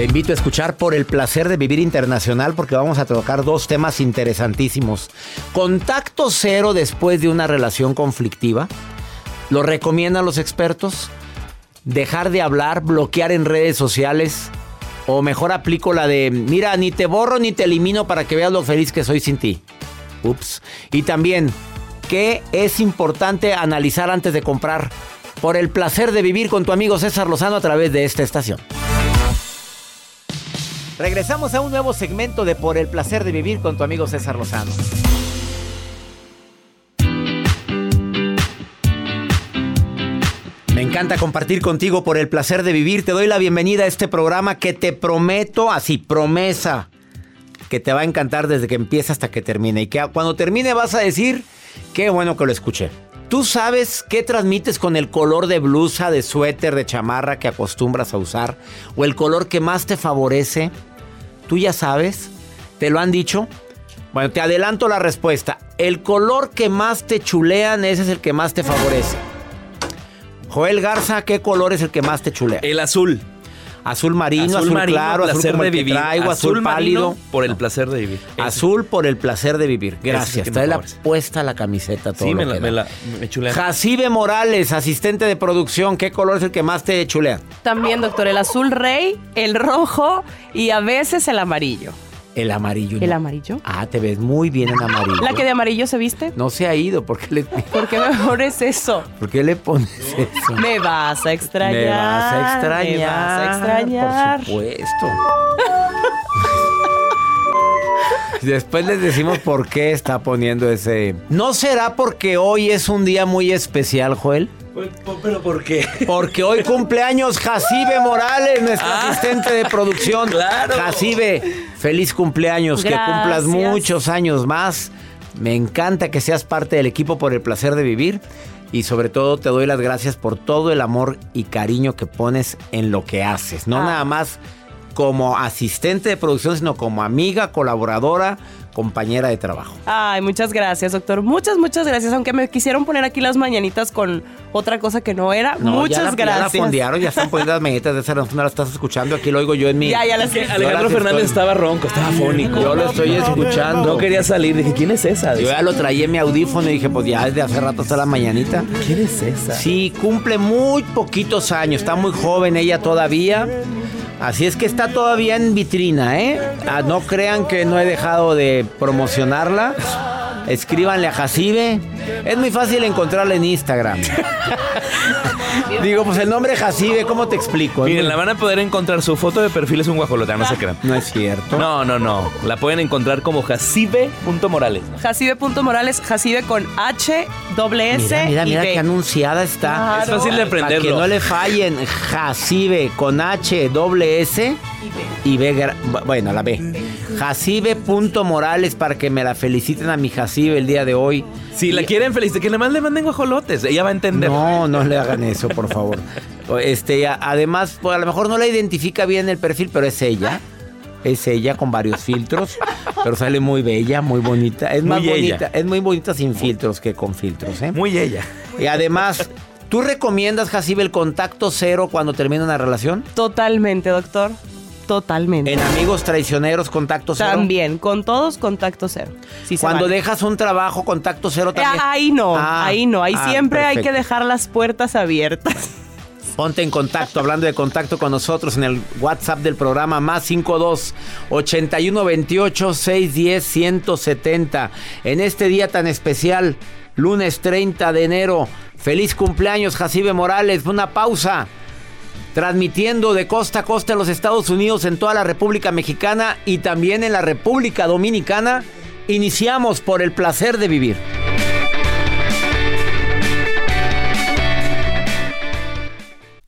Te invito a escuchar por el placer de vivir internacional porque vamos a tocar dos temas interesantísimos. Contacto cero después de una relación conflictiva. Lo recomiendan los expertos. Dejar de hablar, bloquear en redes sociales. O mejor aplico la de, mira, ni te borro ni te elimino para que veas lo feliz que soy sin ti. Ups. Y también, ¿qué es importante analizar antes de comprar? Por el placer de vivir con tu amigo César Lozano a través de esta estación. Regresamos a un nuevo segmento de Por el placer de vivir con tu amigo César Lozano. Me encanta compartir contigo por el placer de vivir. Te doy la bienvenida a este programa que te prometo, así, promesa, que te va a encantar desde que empieza hasta que termine. Y que cuando termine vas a decir, qué bueno que lo escuché. ¿Tú sabes qué transmites con el color de blusa, de suéter, de chamarra que acostumbras a usar? ¿O el color que más te favorece? ¿Tú ya sabes? ¿Te lo han dicho? Bueno, te adelanto la respuesta. El color que más te chulean, ese es el que más te favorece. Joel Garza, ¿qué color es el que más te chulea? El azul. Azul marino, azul, claro, azul como de el que vivir. traigo, azul, pálido. por el placer de vivir. Azul por el placer de vivir. Gracias. que Trae la puesta la camiseta todo Sí, me lo la, que me, la, me chulea. Jacibe Morales, asistente de producción, ¿qué color es el que más te chulea? También, doctor, el azul rey, el rojo y a veces el amarillo. El amarillo. ¿El ¿no? amarillo? Ah, te ves muy bien en amarillo. ¿La que de amarillo se viste? No se ha ido, ¿por qué le, ¿Por qué mejor es eso? ¿por qué le pones eso? Me vas a extrañar. Me vas a extrañar. Me vas a extrañar. Por supuesto. Después les decimos por qué está poniendo ese. ¿No será porque hoy es un día muy especial, Joel? ¿Pero por qué? Porque hoy cumpleaños Jacibe Morales, nuestra Ah. asistente de producción. Claro. Jacibe, feliz cumpleaños, que cumplas muchos años más. Me encanta que seas parte del equipo por el placer de vivir. Y sobre todo te doy las gracias por todo el amor y cariño que pones en lo que haces. No Ah. nada más como asistente de producción, sino como amiga, colaboradora, compañera de trabajo. Ay, muchas gracias, doctor. Muchas, muchas gracias. Aunque me quisieron poner aquí las mañanitas con otra cosa que no era. No, muchas ya la- Ya la gracias. fondearon, ya están poniendo las mañanitas de esa no las estás escuchando. Aquí lo oigo yo en mi. Ya, ya las Que Alejandro las Fernández estoy- estaba ronco, estaba fónico. Yo lo estoy escuchando. No quería salir. Dije, ¿quién es esa? Yo ya lo traía en mi audífono y dije, pues ya desde hace rato está la mañanita. ¿Quién es esa? Sí, cumple muy poquitos años, está muy joven ella todavía. Así es que está todavía en vitrina, ¿eh? Ah, no crean que no he dejado de promocionarla. Escríbanle a Jacibe. Es muy fácil encontrarla en Instagram. Digo, pues el nombre Jacibe, ¿cómo te explico? Miren, la van a poder encontrar. Su foto de perfil es un guajolota, no se crean. No es cierto. No, no, no. La pueden encontrar como jacibe.morales. Jacibe.morales, Jacibe con H, doble S Mira, mira, y mira B. qué anunciada está. Claro. Es fácil de Para que aprenderlo. no le fallen, Jacibe con H, doble S y B. gra- bu- Bueno, la B. Jacibe.morales para que me la feliciten a mi Jacibe el día de hoy. Si la quieren felicitar, que nada más le manden guajolotes. Ella va a entender. No, no le hagan eso, por favor. Este, además, pues, a lo mejor no la identifica bien el perfil, pero es ella. Es ella con varios filtros, pero sale muy bella, muy bonita. Es más ella. bonita, es muy bonita sin filtros que con filtros, ¿eh? Muy ella. Y además, ¿Tú recomiendas, Jacibe, el contacto cero cuando termina una relación? Totalmente, doctor. Totalmente. En amigos traicioneros, contacto cero. También, con todos, contacto cero. Sí se Cuando vale. dejas un trabajo, contacto cero Eh, también. Ahí no, Ah, ahí no. Ahí ah, siempre hay que dejar las puertas abiertas. Ponte en contacto, hablando de contacto con nosotros en el WhatsApp del programa más 52 81 28 610 170. En este día tan especial, lunes 30 de enero. Feliz cumpleaños, Jacibe Morales. Una pausa. Transmitiendo de costa a costa en los Estados Unidos, en toda la República Mexicana y también en la República Dominicana. Iniciamos por el placer de vivir.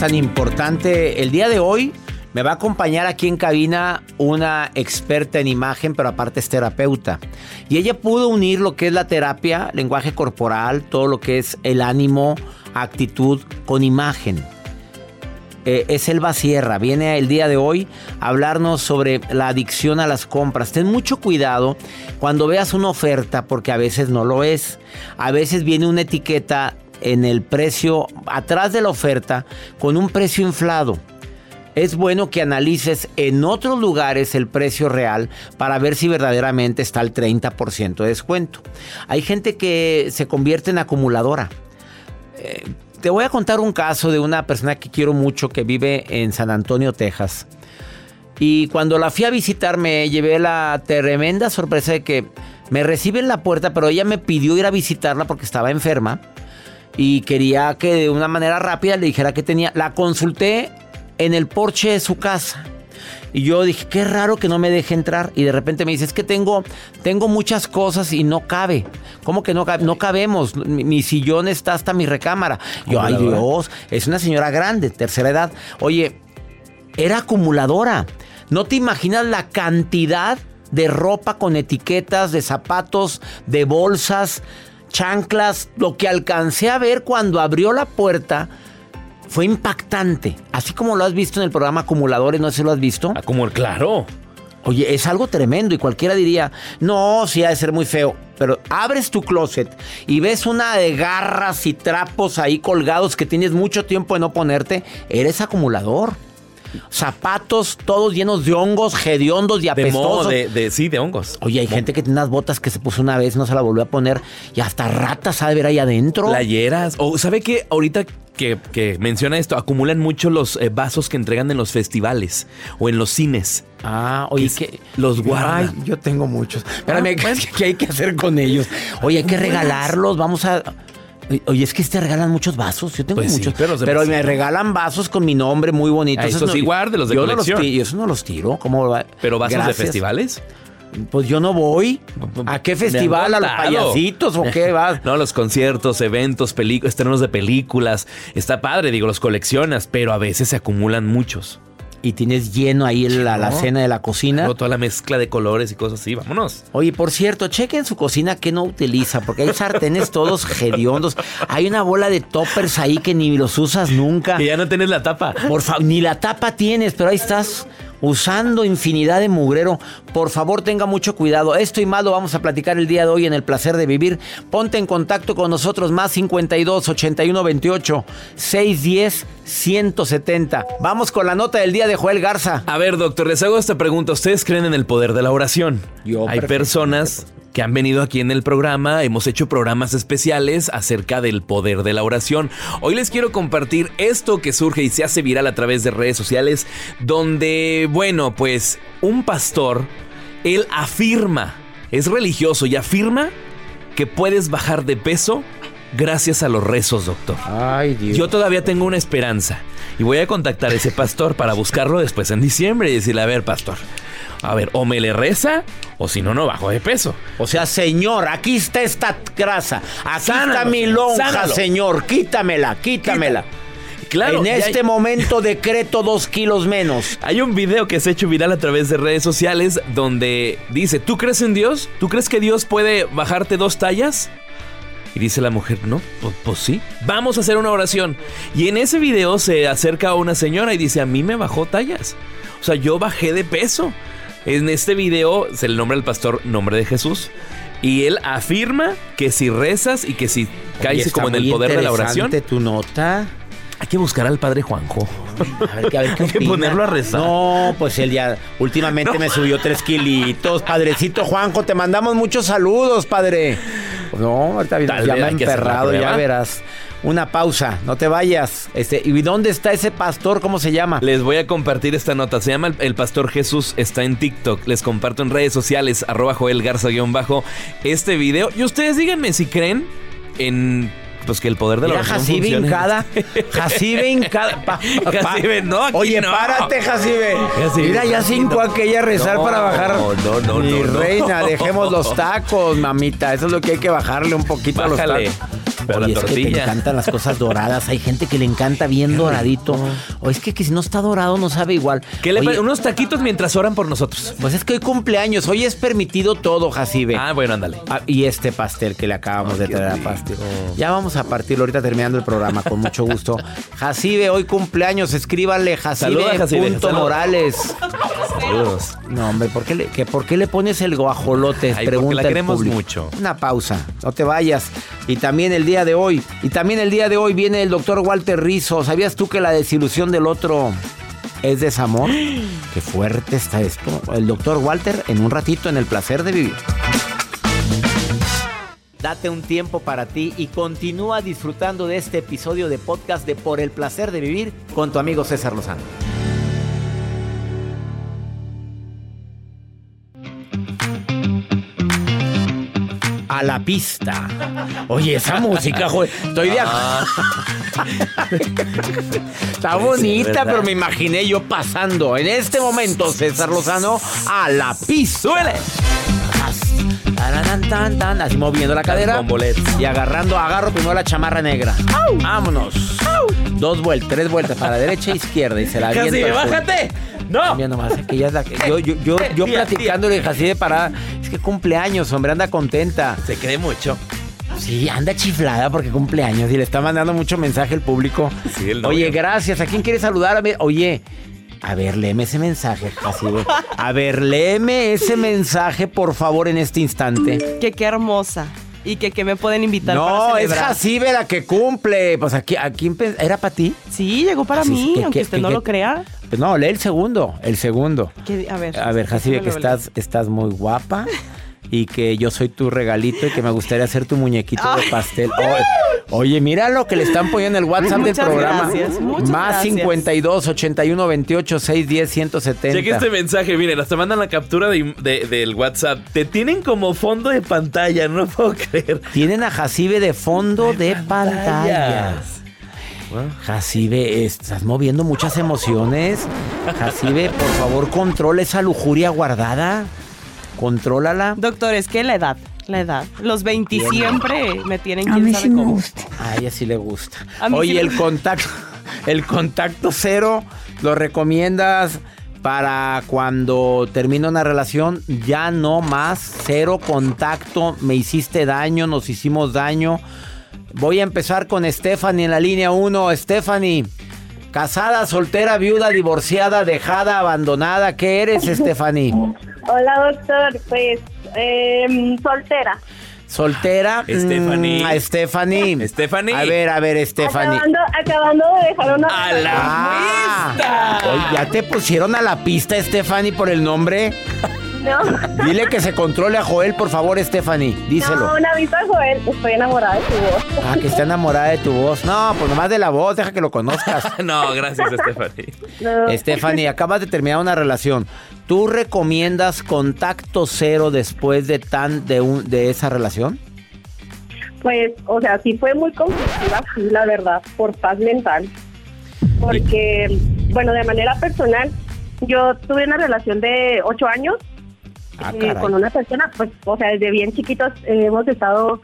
Tan importante. El día de hoy me va a acompañar aquí en cabina una experta en imagen, pero aparte es terapeuta. Y ella pudo unir lo que es la terapia, lenguaje corporal, todo lo que es el ánimo, actitud, con imagen. Eh, es Elba Sierra, viene el día de hoy a hablarnos sobre la adicción a las compras. Ten mucho cuidado cuando veas una oferta, porque a veces no lo es. A veces viene una etiqueta en el precio, atrás de la oferta, con un precio inflado. Es bueno que analices en otros lugares el precio real para ver si verdaderamente está al 30% de descuento. Hay gente que se convierte en acumuladora. Eh, te voy a contar un caso de una persona que quiero mucho que vive en San Antonio, Texas. Y cuando la fui a visitar me llevé la tremenda sorpresa de que me recibe en la puerta, pero ella me pidió ir a visitarla porque estaba enferma y quería que de una manera rápida le dijera que tenía. La consulté en el porche de su casa. Y yo dije, qué raro que no me deje entrar. Y de repente me dice, es que tengo, tengo muchas cosas y no cabe. ¿Cómo que no cabe? No cabemos. Mi, mi sillón está hasta mi recámara. Yo, ay Dios, es una señora grande, tercera edad. Oye, era acumuladora. No te imaginas la cantidad de ropa con etiquetas, de zapatos, de bolsas, chanclas. Lo que alcancé a ver cuando abrió la puerta fue impactante. Así como lo has visto en el programa Acumuladores, no sé si lo has visto. Ah, como claro. Oye, es algo tremendo y cualquiera diría, no, sí ha de ser muy feo. Pero abres tu closet y ves una de garras y trapos ahí colgados que tienes mucho tiempo de no ponerte, eres acumulador. Zapatos todos llenos de hongos, hediondos y De apestosos. de, de- sí, de hongos. Oye, hay gente que tiene unas botas que se puso una vez, no se la volvió a poner y hasta ratas ha de ver ahí adentro. Playeras. O sabe que ahorita que, que menciona esto, acumulan mucho los eh, vasos que entregan en los festivales o en los cines. Ah, oye, Que que los guarda. Ay, yo tengo muchos. Espérame, Ah, bueno. ¿qué hay que hacer con ellos? Oye, hay que regalarlos, vamos a... Oye, es que te regalan muchos vasos. Yo tengo Pues sí, muchos. pero me regalan vasos con mi nombre muy bonito. Ah, esos sí, guárdelos de yo no los colección. ti- yo eso no los tiro. ¿Cómo va? Pero vasos Gracias. de festivales. Pues yo no voy. ¿A qué festival? ¿A los payasitos o qué vas? No, los conciertos, eventos, películas, estrenos de películas. Está padre, digo, los coleccionas, pero a veces se acumulan muchos. Y tienes lleno ahí la, la cena de la cocina. Luego toda la mezcla de colores y cosas así, vámonos. Oye, por cierto, chequen su cocina que no utiliza, porque hay sartenes todos hediondos. Hay una bola de toppers ahí que ni los usas nunca. Que ya no tienes la tapa. Por favor, ni la tapa tienes, pero ahí estás usando infinidad de mugrero. Por favor, tenga mucho cuidado. Esto y más lo vamos a platicar el día de hoy en el placer de vivir. Ponte en contacto con nosotros más 52 81 28 610 170. Vamos con la nota del día de Joel Garza. A ver, doctor, les hago esta pregunta. ¿Ustedes creen en el poder de la oración? Yo Hay perfecto. personas que han venido aquí en el programa. Hemos hecho programas especiales acerca del poder de la oración. Hoy les quiero compartir esto que surge y se hace viral a través de redes sociales, donde, bueno, pues un pastor, él afirma, es religioso y afirma que puedes bajar de peso gracias a los rezos, doctor. Ay, Dios. Yo todavía tengo una esperanza y voy a contactar a ese pastor para buscarlo después en diciembre y decirle, a ver, pastor, a ver, o me le reza o si no, no bajo de peso. O sea, señor, aquí está esta grasa. Aquí Sánalo, está mi lonja, sánalo. señor. Quítamela, quítamela. Claro, en hay- este momento decreto dos kilos menos. Hay un video que se ha hecho viral a través de redes sociales donde dice, ¿tú crees en Dios? ¿Tú crees que Dios puede bajarte dos tallas? Y dice la mujer, no, pues, pues sí. Vamos a hacer una oración. Y en ese video se acerca a una señora y dice, a mí me bajó tallas. O sea, yo bajé de peso. En este video se le nombra al pastor Nombre de Jesús. Y él afirma que si rezas y que si caes Oye, como en el poder de la oración, tu nota. hay que buscar al padre Juanjo. A ver, a ver qué Hay que ponerlo a rezar. No, pues él ya últimamente me subió tres kilitos. Padrecito Juanjo, te mandamos muchos saludos, padre. No, ahorita Tal ya me ha emperrado, ya verás. Una pausa, no te vayas. Este, ¿y dónde está ese pastor? ¿Cómo se llama? Les voy a compartir esta nota. Se llama El, el Pastor Jesús. Está en TikTok. Les comparto en redes sociales. Arroba Joel Garza-bajo. Este video. Y ustedes díganme si creen en. Pues que el poder de la oración Jacibe hincada. Jacibe hincada. Pa- pa- pa- Jacibe, no, aquí Oye, no. párate, Jacibe. Jacibe, Mira, ya cinco no. aquella rezar No, para bajar. no, no, Mi no, no. reina, dejemos los tacos, mamita. Eso es lo que hay que bajarle un poquito Bájale. a los tacos. Pero Oye, la es que te encantan las cosas doradas. Hay gente que le encanta bien doradito. O es que, que si no está dorado no sabe igual. ¿Qué le Oye, Unos taquitos mientras oran por nosotros. Pues es que hoy cumpleaños. Hoy es permitido todo, Jacibe. Ah, bueno, ándale. Ah, y este pastel que le acabamos de traer a pastel. Ya vamos a partirlo ahorita terminando el programa, con mucho gusto. Jacibe, hoy cumpleaños, escríbanle Saluda, Jacibe, punto. Morales. Saludos. No, hombre, ¿por qué le, que, ¿por qué le pones el guajolote? Ay, Pregunta la queremos público. mucho. Una pausa, no te vayas. Y también el día de hoy, y también el día de hoy viene el doctor Walter Rizzo. ¿Sabías tú que la desilusión del otro es desamor? Qué fuerte está esto. El doctor Walter en un ratito en el placer de vivir. Date un tiempo para ti y continúa disfrutando de este episodio de podcast de Por el placer de vivir con tu amigo César Lozano. A la pista. Oye, esa música, joder. Estoy de Ah. Está bonita, pero me imaginé yo pasando en este momento, César Lozano, a la pista. Así moviendo la cadera. Y agarrando, agarro primero la chamarra negra. Vámonos. Dos vueltas, tres vueltas para la derecha e izquierda. Y se la suelo. bájate. No. Mira nomás, que ya es la que- yo, yo, yo, yo Tía, platicándole a Jacibe para. Es que cumpleaños, hombre, anda contenta. Se cree mucho. Sí, anda chiflada porque cumpleaños y le está mandando mucho mensaje al público. Sí, el. Oye, gracias. ¿A quién quiere saludar? A Oye, a ver, léeme ese mensaje, Jacibe. A ver, léeme ese mensaje, por favor, en este instante. Que qué hermosa. Y que, que me pueden invitar para No, es. Jacibe la que cumple. Pues aquí, aquí ¿era para ti? Sí, llegó para Así mí, que- aunque que- usted no lo crea. Pues no, lee el segundo, el segundo. A ver. A ver, Jacibe, que estás, estás muy guapa y que yo soy tu regalito y que me gustaría ser tu muñequito de pastel. Oye, oye, mira lo que le están poniendo en el WhatsApp del Muchas programa. gracias, muchas Más gracias. 52 81 28 610 170. Cheque este mensaje, miren, hasta mandan la captura de- de- del WhatsApp. Te tienen como fondo de pantalla, no lo puedo creer. Tienen a Jacibe de fondo de pantalla. Jacibe, estás moviendo muchas emociones. Jacibe, por favor, controla esa lujuria guardada. Contrólala. Doctor, es que la edad, la edad. Los 20 Bien. siempre me tienen A quién mí sabe sí me cómo. gusta. A ella sí le gusta. A mí Oye, sí me- el contacto, el contacto cero lo recomiendas para cuando termina una relación, ya no más, cero contacto, me hiciste daño, nos hicimos daño. Voy a empezar con Stephanie en la línea 1. Stephanie, casada, soltera, viuda, divorciada, dejada, abandonada, ¿qué eres, Stephanie? Hola, doctor. Pues, eh, soltera. Soltera. Stephanie. Mm, a Stephanie. Stephanie. A ver, a ver, Stephanie. Acabando, acabando de dejar una... ¡A la Ah, pista! Oye, ¿ya te pusieron a la pista, Stephanie, por el nombre? No, Dile que se controle a Joel, por favor, Stephanie. Díselo. no, un aviso a Joel. Estoy enamorada de su voz. Ah, que está enamorada de tu voz. No, pues nomás de la voz, deja que lo conozcas. No, gracias, Stephanie. No. Stephanie, acabas de terminar una relación. ¿Tú recomiendas contacto cero después de tan de un de esa relación? Pues, o sea, sí fue muy conflictiva, la verdad, por paz mental. Porque, bueno, de manera personal, yo tuve una relación de ocho años Ah, eh, con una persona, pues, o sea, desde bien chiquitos eh, hemos estado,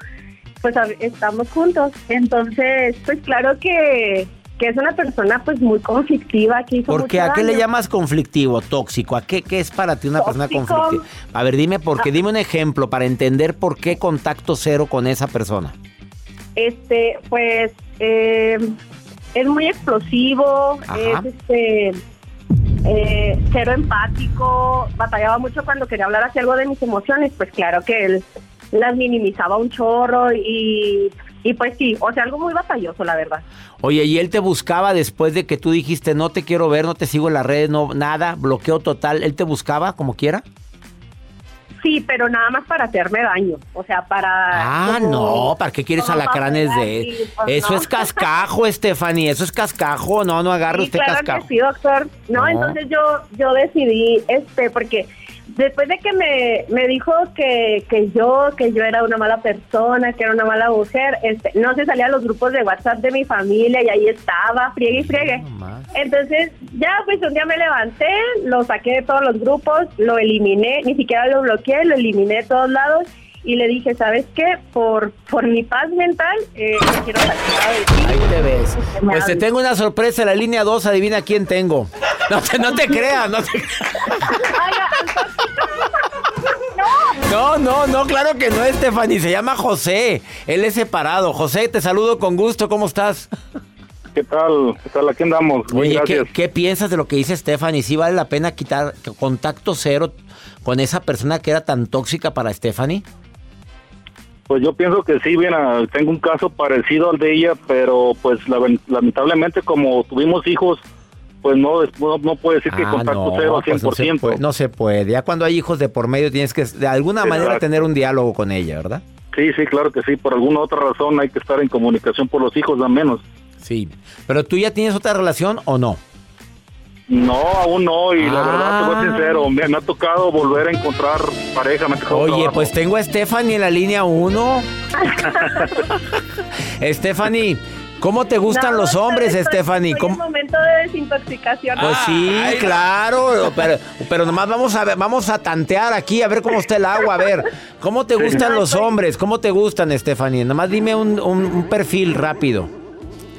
pues, estamos juntos. Entonces, pues, claro que, que es una persona, pues, muy conflictiva. Que hizo ¿Por qué? ¿A qué le llamas conflictivo, tóxico? ¿A qué, qué es para ti una persona conflictiva? A ver, dime por qué, dime un ejemplo para entender por qué contacto cero con esa persona. Este, pues, eh, es muy explosivo, Ajá. es este, eh, cero empático, batallaba mucho cuando quería hablar hacia algo de mis emociones, pues claro que él las minimizaba un chorro y, y pues sí, o sea, algo muy batalloso, la verdad. Oye, ¿y él te buscaba después de que tú dijiste no te quiero ver, no te sigo en las redes, no, nada, bloqueo total? ¿Él te buscaba como quiera? Sí, pero nada más para hacerme daño, o sea, para... Ah, como- no, ¿para qué quieres alacranes de sí, pues, Eso no. es cascajo, Stephanie, eso es cascajo, no, no agarre Sí, usted claro cascajo. que sí, doctor. No, No. entonces yo yo decidí, este, porque después de que me, me dijo que, que yo que yo era una mala persona, que era una mala mujer, este, no se salía a los grupos de WhatsApp de mi familia y ahí estaba, friegue y friegue. Entonces, ya pues un día me levanté, lo saqué de todos los grupos, lo eliminé, ni siquiera lo bloqueé, lo eliminé de todos lados y le dije, ¿sabes qué? Por, por mi paz mental, eh, me quiero ti. Ahí te ves. Pues te tengo una sorpresa la línea 2, adivina quién tengo. No te, no te creas, no te No, no, no, claro que no Stephanie, se llama José. Él es separado. José, te saludo con gusto, ¿cómo estás? ¿Qué tal? ¿Qué tal? Aquí andamos. Oye, ¿qué, qué piensas de lo que dice Stephanie? ¿Sí vale la pena quitar contacto cero con esa persona que era tan tóxica para Stephanie? Pues yo pienso que sí, bien, tengo un caso parecido al de ella, pero pues la- lamentablemente como tuvimos hijos, pues no, no, no puede decir que Ah, contacto cero al pues no se 100%. puede, no se puede. Ya cuando hay hijos de por medio tienes que de alguna Exacto. manera tener un diálogo con ella, ¿verdad? Sí, sí, claro que sí. Por alguna otra razón hay que estar en comunicación por los hijos, al menos. Sí. Pero tú ya tienes otra relación o no? No, aún no, y la Ah. verdad, te voy a ser sincero, me, me ha tocado volver a encontrar pareja, me ha Oye, trabajo. pues tengo a Stephanie en la línea 1. Stephanie, ¿cómo te gustan No, los doctor, hombres, estoy- Stephanie? estoy en ¿Cómo- momento de desintoxicación. Pues sí, Ay, no. claro, pero, pero nomás vamos a ver, vamos a tantear aquí a ver cómo está el agua, a ver, ¿cómo te gustan No, los pues- hombres? ¿Cómo te gustan, Stephanie? Nomás dime un, un- un perfil rápido,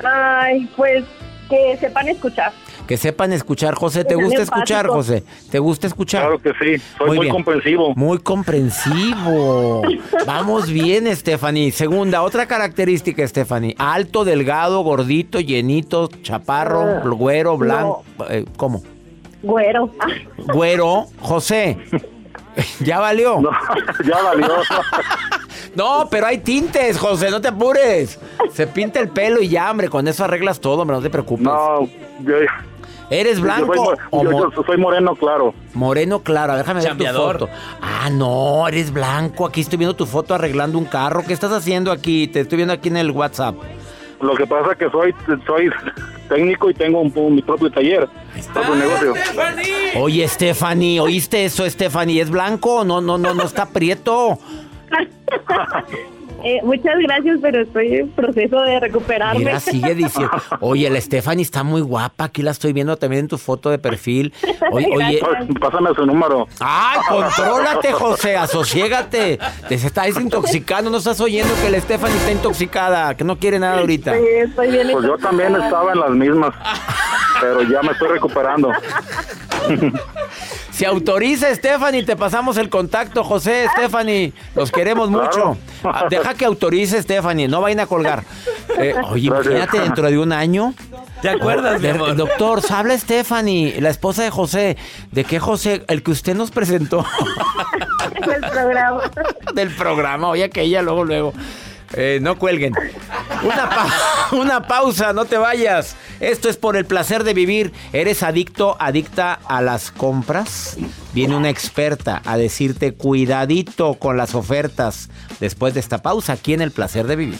Ay, pues que sepan escuchar. Que sepan escuchar. José, ¿te gusta escuchar. José? ¿Te gusta escuchar? Claro que sí, soy muy, comprensivo. Muy comprensivo. Vamos bien, Stephanie. Segunda, otra característica, Stephanie. Alto, delgado, gordito, llenito, chaparro, Ah, güero, blanco. eh, ¿Cómo? Güero. Güero. José. Ya valió. No, ya valió. No, pero hay tintes, José, no te apures. Se pinta el pelo y ya, hombre, con eso arreglas todo, hombre, no te preocupes. no, yo, ¿Eres yo blanco soy, mo- o yo- mo- yo soy moreno, claro. moreno claro? Déjame ver tu foto. Ah, no, eres blanco. Aquí estoy viendo tu foto arreglando un carro. ¿Qué estás haciendo aquí? Te estoy viendo aquí en el WhatsApp. Lo que pasa es que soy, soy técnico y tengo un, un- mi propio taller, propio negocio. Oye, Stephanie, ¿oíste eso, Stephanie? ¿Es blanco? No, no, no, no está prieto. Eh, muchas gracias, pero estoy en proceso de recuperarme. Mira, sigue diciendo. Oye, la Stephanie está muy guapa. Aquí la estoy viendo también en tu foto de perfil. Oye, oye. Pásame su número. ¡Ay, contrólate, José! ¡Asosiégate! Te se está desintoxicando. No estás oyendo que la Stephanie está intoxicada, que no quiere nada ahorita. Sí, estoy bien. Pues yo también estaba en las mismas, pero ya me estoy recuperando. Si autoriza, Stephanie, te pasamos el contacto, José, Stephanie. Los queremos mucho. Claro. Ah, Deja que autorice, Stephanie. No vayan a colgar. Eh, oye, Gracias. imagínate dentro de un año. ¿Te acuerdas, De- amor? doctor, habla Stephanie, la esposa de José. ¿De qué José? El que usted nos presentó el programa. del programa. Oye, que ella luego, luego. Eh, no cuelguen. Una, pa- una pausa, no te vayas. Esto es por el placer de vivir. ¿Eres adicto, adicta a las compras? Viene una experta a decirte cuidadito con las ofertas después de esta pausa aquí en el placer de vivir.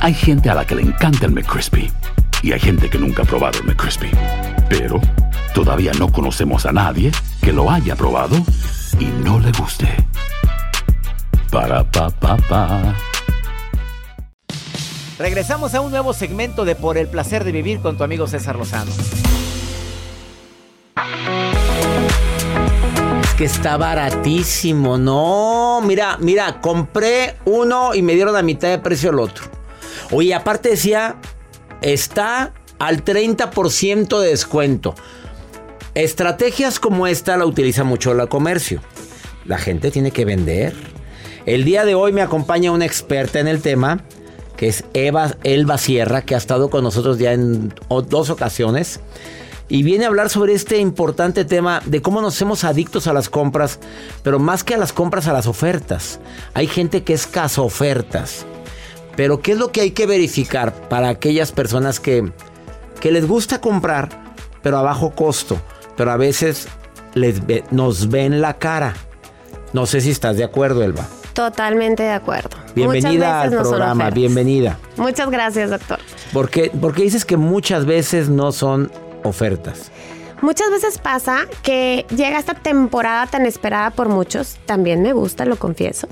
Hay gente a la que le encanta el McCrispy y hay gente que nunca ha probado el McCrispy. Pero todavía no conocemos a nadie que lo haya probado y no le guste. Para pa pa pa. Regresamos a un nuevo segmento de Por el placer de vivir con tu amigo César Lozano. Que está baratísimo. No, mira, mira, compré uno y me dieron a mitad de precio el otro. Oye, aparte decía, está al 30% de descuento. Estrategias como esta la utiliza mucho el comercio. La gente tiene que vender. El día de hoy me acompaña una experta en el tema, que es Eva Elba Sierra, que ha estado con nosotros ya en dos ocasiones y viene a hablar sobre este importante tema de cómo nos hacemos adictos a las compras, pero más que a las compras, a las ofertas. Hay gente que es caso ofertas. Pero ¿qué es lo que hay que verificar para aquellas personas que, que les gusta comprar, pero a bajo costo, pero a veces les nos ven la cara? No sé si estás de acuerdo, Elba. Totalmente de acuerdo. Bienvenida al programa, bienvenida. Muchas gracias, doctor. ¿Por qué, porque dices que muchas veces no son ofertas. Muchas veces pasa que llega esta temporada tan esperada por muchos, también me gusta, lo confieso,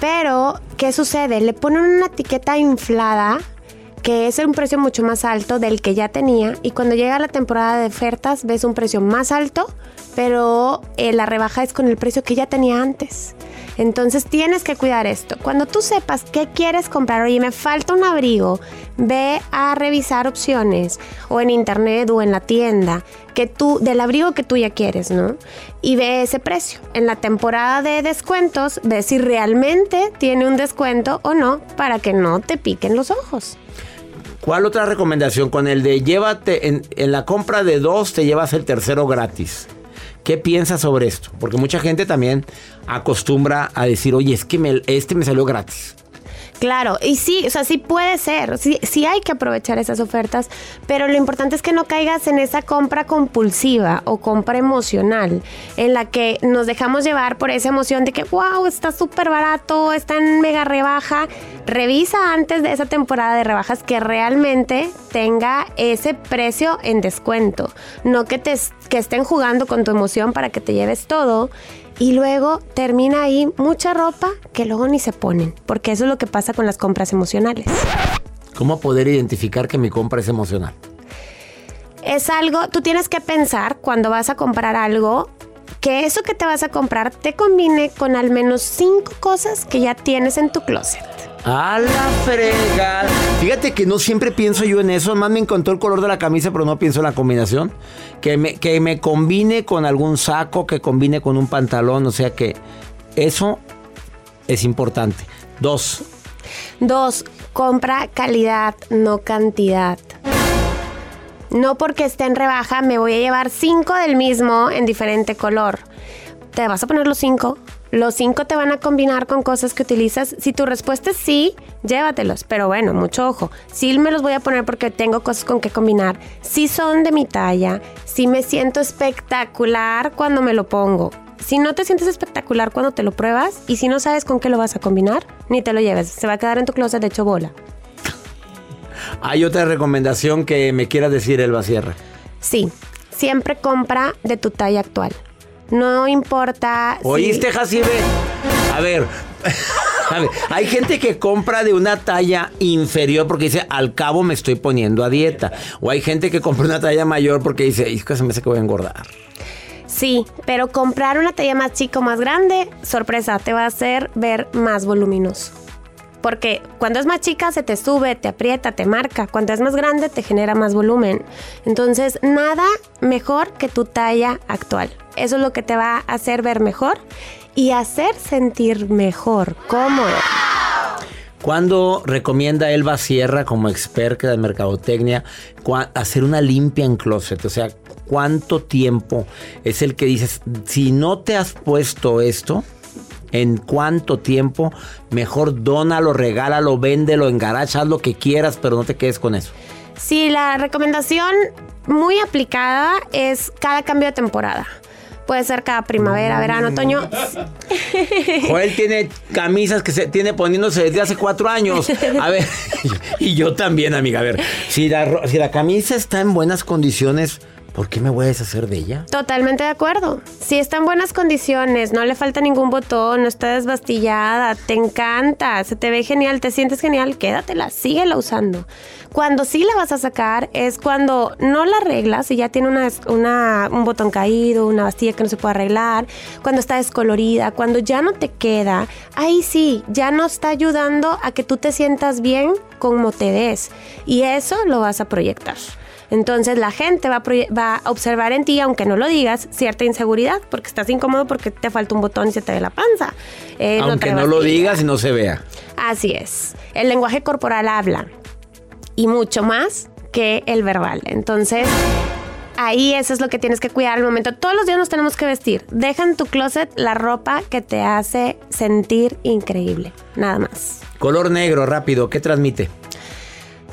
pero ¿qué sucede? Le ponen una etiqueta inflada que es un precio mucho más alto del que ya tenía y cuando llega la temporada de ofertas ves un precio más alto, pero eh, la rebaja es con el precio que ya tenía antes. Entonces tienes que cuidar esto. Cuando tú sepas qué quieres comprar, oye, me falta un abrigo, ve a revisar opciones o en internet o en la tienda que tú del abrigo que tú ya quieres, ¿no? Y ve ese precio. En la temporada de descuentos, ve si realmente tiene un descuento o no para que no te piquen los ojos. ¿Cuál otra recomendación? Con el de llévate en, la compra de dos te llevas el tercero gratis. ¿Qué piensas sobre esto? Porque mucha gente también acostumbra a decir, oye, es que este me salió gratis. Claro, y sí, o sea, sí puede ser, sí, sí hay que aprovechar esas ofertas, pero lo importante es que no caigas en esa compra compulsiva o compra emocional, en la que nos dejamos llevar por esa emoción de que, wow, está súper barato, está en mega rebaja. Revisa antes de esa temporada de rebajas que realmente tenga ese precio en descuento, no que, te, que estén jugando con tu emoción para que te lleves todo y luego termina ahí mucha ropa que luego ni se ponen, porque eso es lo que pasa con las compras emocionales. ¿Cómo poder identificar que mi compra es emocional? Es algo, tú tienes que pensar cuando vas a comprar algo, que eso que te vas a comprar te combine con al menos cinco cosas que ya tienes en tu closet. A la fregada. Fíjate que no siempre pienso yo en eso. Más me encantó el color de la camisa, pero no pienso en la combinación. Que me, que me combine con algún saco, que combine con un pantalón. O sea que eso es importante. Dos. Dos, compra calidad, no cantidad. No porque esté en rebaja me voy a llevar cinco del mismo en diferente color. Te vas a poner los cinco los cinco te van a combinar con cosas que utilizas. Si tu respuesta es sí, llévatelos. Pero bueno, mucho ojo. Sí me los voy a poner porque tengo cosas con que combinar. Si son de mi talla. Si me siento espectacular cuando me lo pongo. Si no te sientes espectacular cuando te lo pruebas y si no sabes con qué lo vas a combinar, ni te lo lleves. Se va a quedar en tu closet de hecho bola. Hay otra recomendación que me quiera decir, Elba Sierra. Sí, siempre compra de tu talla actual. No importa. ¿Oíste, Jacibe? A ver. A ver, hay gente que compra de una talla inferior porque dice, al cabo me estoy poniendo a dieta. O hay gente que compra una talla mayor porque dice, que se me hace que voy a engordar. Sí, pero comprar una talla más chica o más grande, sorpresa, te va a hacer ver más voluminoso. Porque cuando es más chica se te sube, te aprieta, te marca. Cuando es más grande te genera más volumen. Entonces, nada mejor que tu talla actual. Eso es lo que te va a hacer ver mejor y hacer sentir mejor, cómodo. ¿Cuándo recomienda Elba Sierra como experta de mercadotecnia hacer una limpia en closet? O sea, ¿cuánto tiempo es el que dices, si no te has puesto esto, en cuánto tiempo, mejor dónalo, regálalo, véndelo, engaracha, haz lo que quieras, pero no te quedes con eso? Sí, la recomendación muy aplicada es cada cambio de temporada. Puede ser cada primavera, verano, otoño. Joel tiene camisas que se tiene poniéndose desde hace cuatro años. A ver, y yo también, amiga. A ver, si la, si la camisa está en buenas condiciones, ¿por qué me voy a deshacer de ella? Totalmente de acuerdo. Si está en buenas condiciones, no le falta ningún botón, no está desbastillada, te encanta, se te ve genial, te sientes genial, quédatela, síguela usando. Cuando sí la vas a sacar es cuando no la arreglas y ya tiene una, un botón caído, una bastilla que no se puede arreglar, cuando está descolorida, cuando ya no te queda, ahí sí, ya no está ayudando a que tú te sientas bien como te ves. Y eso lo vas a proyectar. Entonces la gente va a, va a observar en ti, aunque no lo digas, cierta inseguridad, porque estás incómodo porque te falta un botón y se te ve la panza. Eh, Aunque no lo digas y no se vea. Así es. El lenguaje corporal habla y mucho más que el verbal. Entonces, ahí eso es lo que tienes que cuidar al momento. Todos los días nos tenemos que vestir. Deja en tu closet la ropa que te hace sentir increíble. Nada más. Color negro, rápido, ¿qué transmite?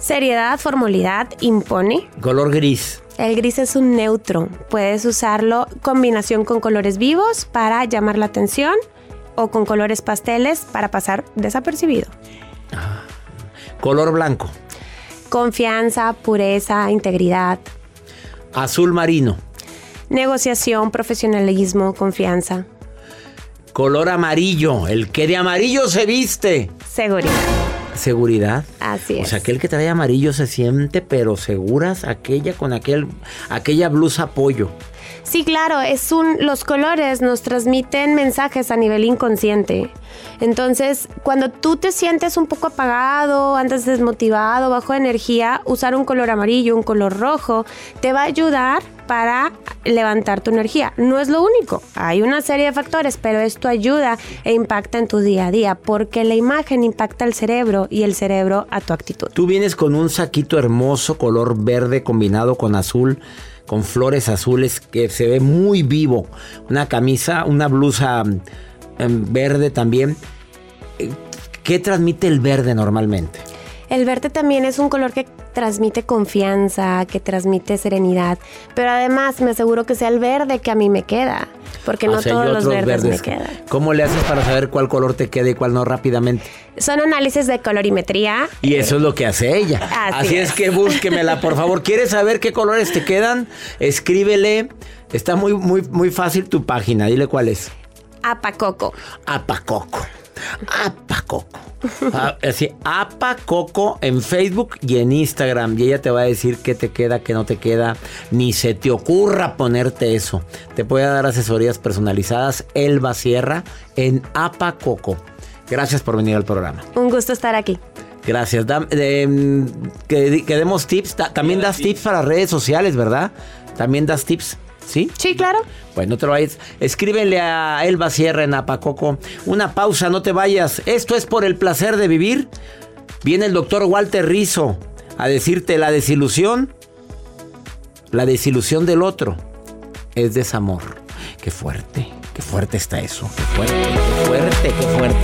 Seriedad, formalidad, impone. Color gris. El gris es un neutro. Puedes usarlo en combinación con colores vivos para llamar la atención o con colores pasteles para pasar desapercibido. Color blanco. Confianza, pureza, integridad, Azul marino. negociación, profesionalismo, confianza, Color amarillo. El que de amarillo se viste. seguridad. Seguridad. Así O es. sea, aquel que trae amarillo se siente, pero seguras, aquella con aquel, aquella blusa pollo. Sí, claro, es un los colores nos transmiten mensajes a nivel inconsciente. Entonces, cuando tú te sientes un poco apagado, andas desmotivado, bajo de energía, usar un color amarillo, un color rojo, te va a ayudar para levantar tu energía. No es lo único, hay una serie de factores, pero esto ayuda e impacta en tu día a día, porque la imagen impacta al cerebro y el cerebro a tu actitud. Tú vienes con un saquito hermoso, color verde combinado con azul, con flores azules, que se ve muy vivo. Una camisa, una blusa mm, em, verde también. Eh, ¿Qué transmite el verde normalmente? El verde también es un color que transmite confianza, que transmite serenidad, pero además me aseguro que sea el verde que a mí me queda, porque no sea, todos los verdes, verdes. me quedan. ¿Cómo le haces para saber cuál color te queda y cuál no rápidamente? Son análisis de colorimetría. Y eso es lo que hace ella. Así Así, es. es. que búsquemela, por favor. ¿Quieres saber qué colores te quedan? Escríbele. Está muy, muy, muy fácil tu página. Dile cuál es. Apacoco. Apacoco. Apacoco. Ah, Así, Apacoco en Facebook y en Instagram. Y ella te va a decir qué te queda, qué no te queda. Ni se te ocurra ponerte eso. Te puede dar asesorías personalizadas. Elba Sierra en Apacoco. Gracias por venir al programa. Un gusto estar aquí. Gracias. Dam- eh, mm, que, que demos tips. Ta- También das tips para redes sociales, ¿verdad? También das tips. ¿Sí? Sí, claro. Bueno, no te lo vayas. Escríbele a Elba Sierra en Apacoco. Una pausa, no te vayas. Esto es por el placer de vivir. Viene el doctor Walter Rizzo a decirte la desilusión. La desilusión del otro es desamor. Qué fuerte, qué fuerte está eso. Qué fuerte, qué fuerte, qué fuerte.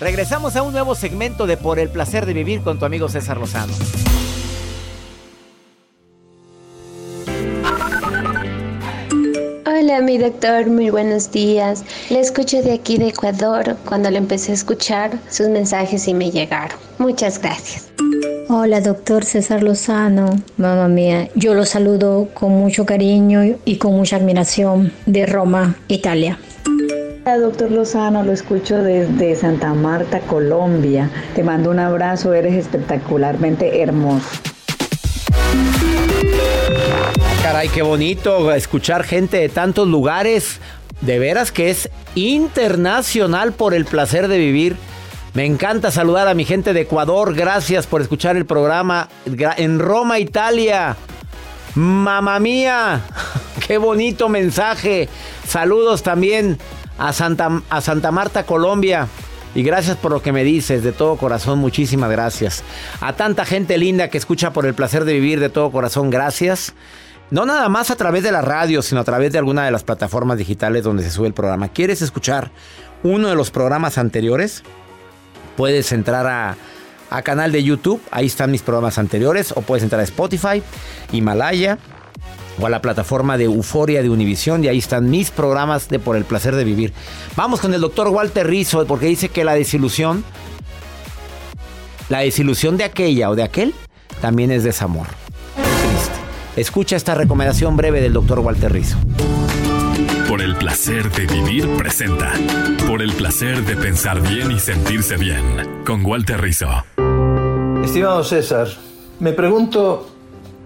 Regresamos a un nuevo segmento de Por el placer de vivir con tu amigo César Lozano. Hola, mi doctor, muy buenos días. Le escucho de aquí de Ecuador. Cuando le empecé a escuchar, sus mensajes y me llegaron. Muchas gracias. Hola, doctor César Lozano. Mamá mía, yo lo saludo con mucho cariño y con mucha admiración de Roma, Italia. Hola, doctor Lozano, lo escucho desde Santa Marta, Colombia. Te mando un abrazo, eres espectacularmente hermoso. Caray, qué bonito escuchar gente de tantos lugares. De veras que es internacional por el placer de vivir. Me encanta saludar a mi gente de Ecuador. Gracias por escuchar el programa en Roma, Italia. Mamá mía, qué bonito mensaje. Saludos también a Santa, a Santa Marta, Colombia. Y gracias por lo que me dices, de todo corazón, muchísimas gracias. A tanta gente linda que escucha por el placer de vivir, de todo corazón, gracias. No nada más a través de la radio, sino a través de alguna de las plataformas digitales donde se sube el programa. ¿Quieres escuchar uno de los programas anteriores? Puedes entrar a, a canal de YouTube, ahí están mis programas anteriores, o puedes entrar a Spotify, Himalaya, o a la plataforma de Euforia de Univisión y ahí están mis programas de Por el placer de vivir. Vamos con el doctor Walter Rizzo porque dice que la desilusión, la desilusión de aquella o de aquel, también es desamor. Escucha esta recomendación breve del doctor Walter Rizzo. Por el placer de vivir presenta. Por el placer de pensar bien y sentirse bien. Con Walter Rizzo. Estimado César, me pregunto,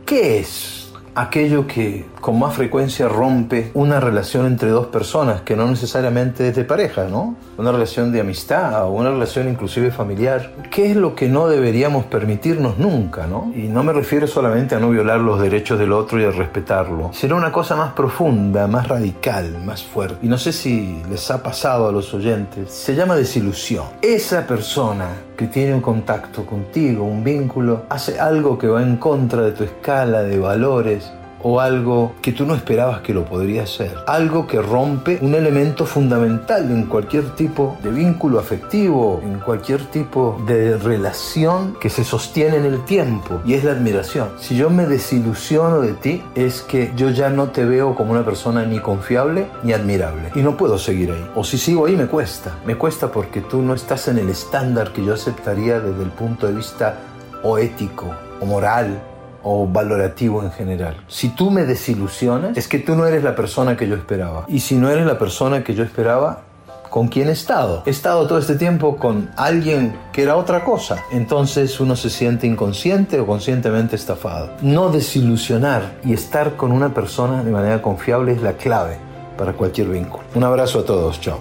¿qué es aquello que con más frecuencia rompe una relación entre dos personas que no necesariamente es de pareja, ¿no? Una relación de amistad o una relación inclusive familiar. ¿Qué es lo que no deberíamos permitirnos nunca, ¿no? Y no me refiero solamente a no violar los derechos del otro y a respetarlo, sino una cosa más profunda, más radical, más fuerte. Y no sé si les ha pasado a los oyentes, se llama desilusión. Esa persona que tiene un contacto contigo, un vínculo, hace algo que va en contra de tu escala de valores, o algo que tú no esperabas que lo podría ser. Algo que rompe un elemento fundamental en cualquier tipo de vínculo afectivo, en cualquier tipo de relación que se sostiene en el tiempo y es la admiración. Si yo me desilusiono de ti es que yo ya no te veo como una persona ni confiable ni admirable y no puedo seguir ahí. O si sigo ahí me cuesta. Me cuesta porque tú no estás en el estándar que yo aceptaría desde el punto de vista o ético o moral o valorativo en general. Si tú me desilusionas, es que tú no eres la persona que yo esperaba. Y si no eres la persona que yo esperaba, ¿con quién he estado? He estado todo este tiempo con alguien que era otra cosa. Entonces uno se siente inconsciente o conscientemente estafado. No desilusionar y estar con una persona de manera confiable es la clave para cualquier vínculo. Un abrazo a todos, chao.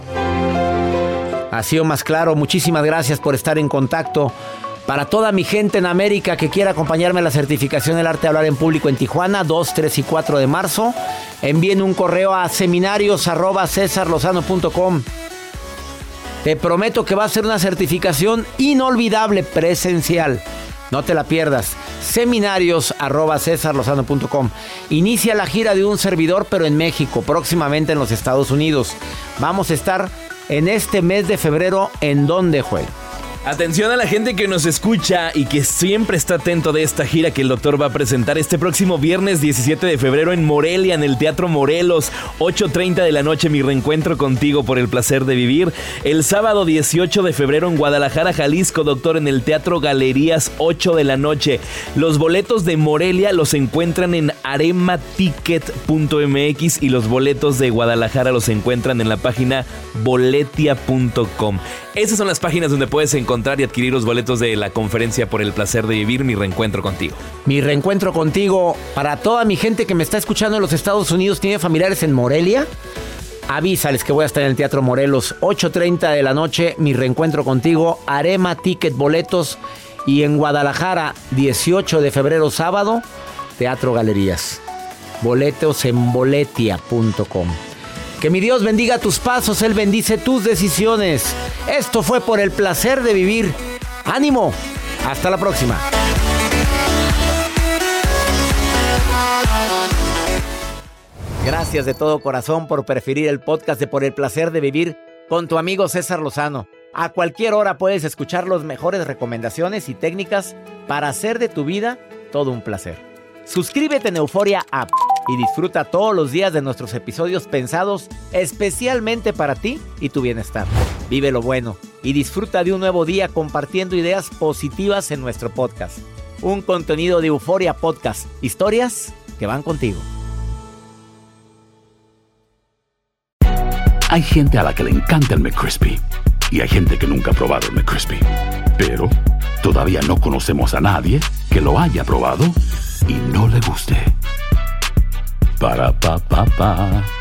Ha sido más claro, muchísimas gracias por estar en contacto. Para toda mi gente en América que quiera acompañarme a la certificación del arte de hablar en público en Tijuana, 2, 3 y 4 de marzo, envíen un correo a seminarios.cesarlozano.com. Te prometo que va a ser una certificación inolvidable presencial. No te la pierdas. Seminarios.cesarlozano.com. Inicia la gira de un servidor, pero en México, próximamente en los Estados Unidos. Vamos a estar en este mes de febrero en donde juegue. Atención a la gente que nos escucha y que siempre está atento de esta gira que el doctor va a presentar este próximo viernes 17 de febrero en Morelia, en el Teatro Morelos, 8.30 de la noche, mi reencuentro contigo por el placer de vivir. El sábado 18 de febrero en Guadalajara, Jalisco, doctor, en el Teatro Galerías, 8 de la noche. Los boletos de Morelia los encuentran en arematicket.mx y los boletos de Guadalajara los encuentran en la página boletia.com. Esas son las páginas donde puedes encontrar y adquirir los boletos de la conferencia por el placer de vivir mi reencuentro contigo. Mi reencuentro contigo, para toda mi gente que me está escuchando en los Estados Unidos, tiene familiares en Morelia. Avísales que voy a estar en el Teatro Morelos, 8.30 de la noche, mi reencuentro contigo, Arema Ticket Boletos y en Guadalajara, 18 de febrero sábado, Teatro Galerías. Boletos en boletia.com. Que mi Dios bendiga tus pasos, Él bendice tus decisiones. Esto fue por el placer de vivir. Ánimo. Hasta la próxima. Gracias de todo corazón por preferir el podcast de Por el placer de vivir con tu amigo César Lozano. A cualquier hora puedes escuchar las mejores recomendaciones y técnicas para hacer de tu vida todo un placer. Suscríbete en Euforia App y disfruta todos los días de nuestros episodios pensados especialmente para ti y tu bienestar. Vive lo bueno y disfruta de un nuevo día compartiendo ideas positivas en nuestro podcast. Un contenido de Euforia Podcast, historias que van contigo. Hay gente a la que le encanta el McCrispy y hay gente que nunca ha probado el McCrispy. Pero todavía no conocemos a nadie que lo haya probado y no le guste. Para pa pa pa.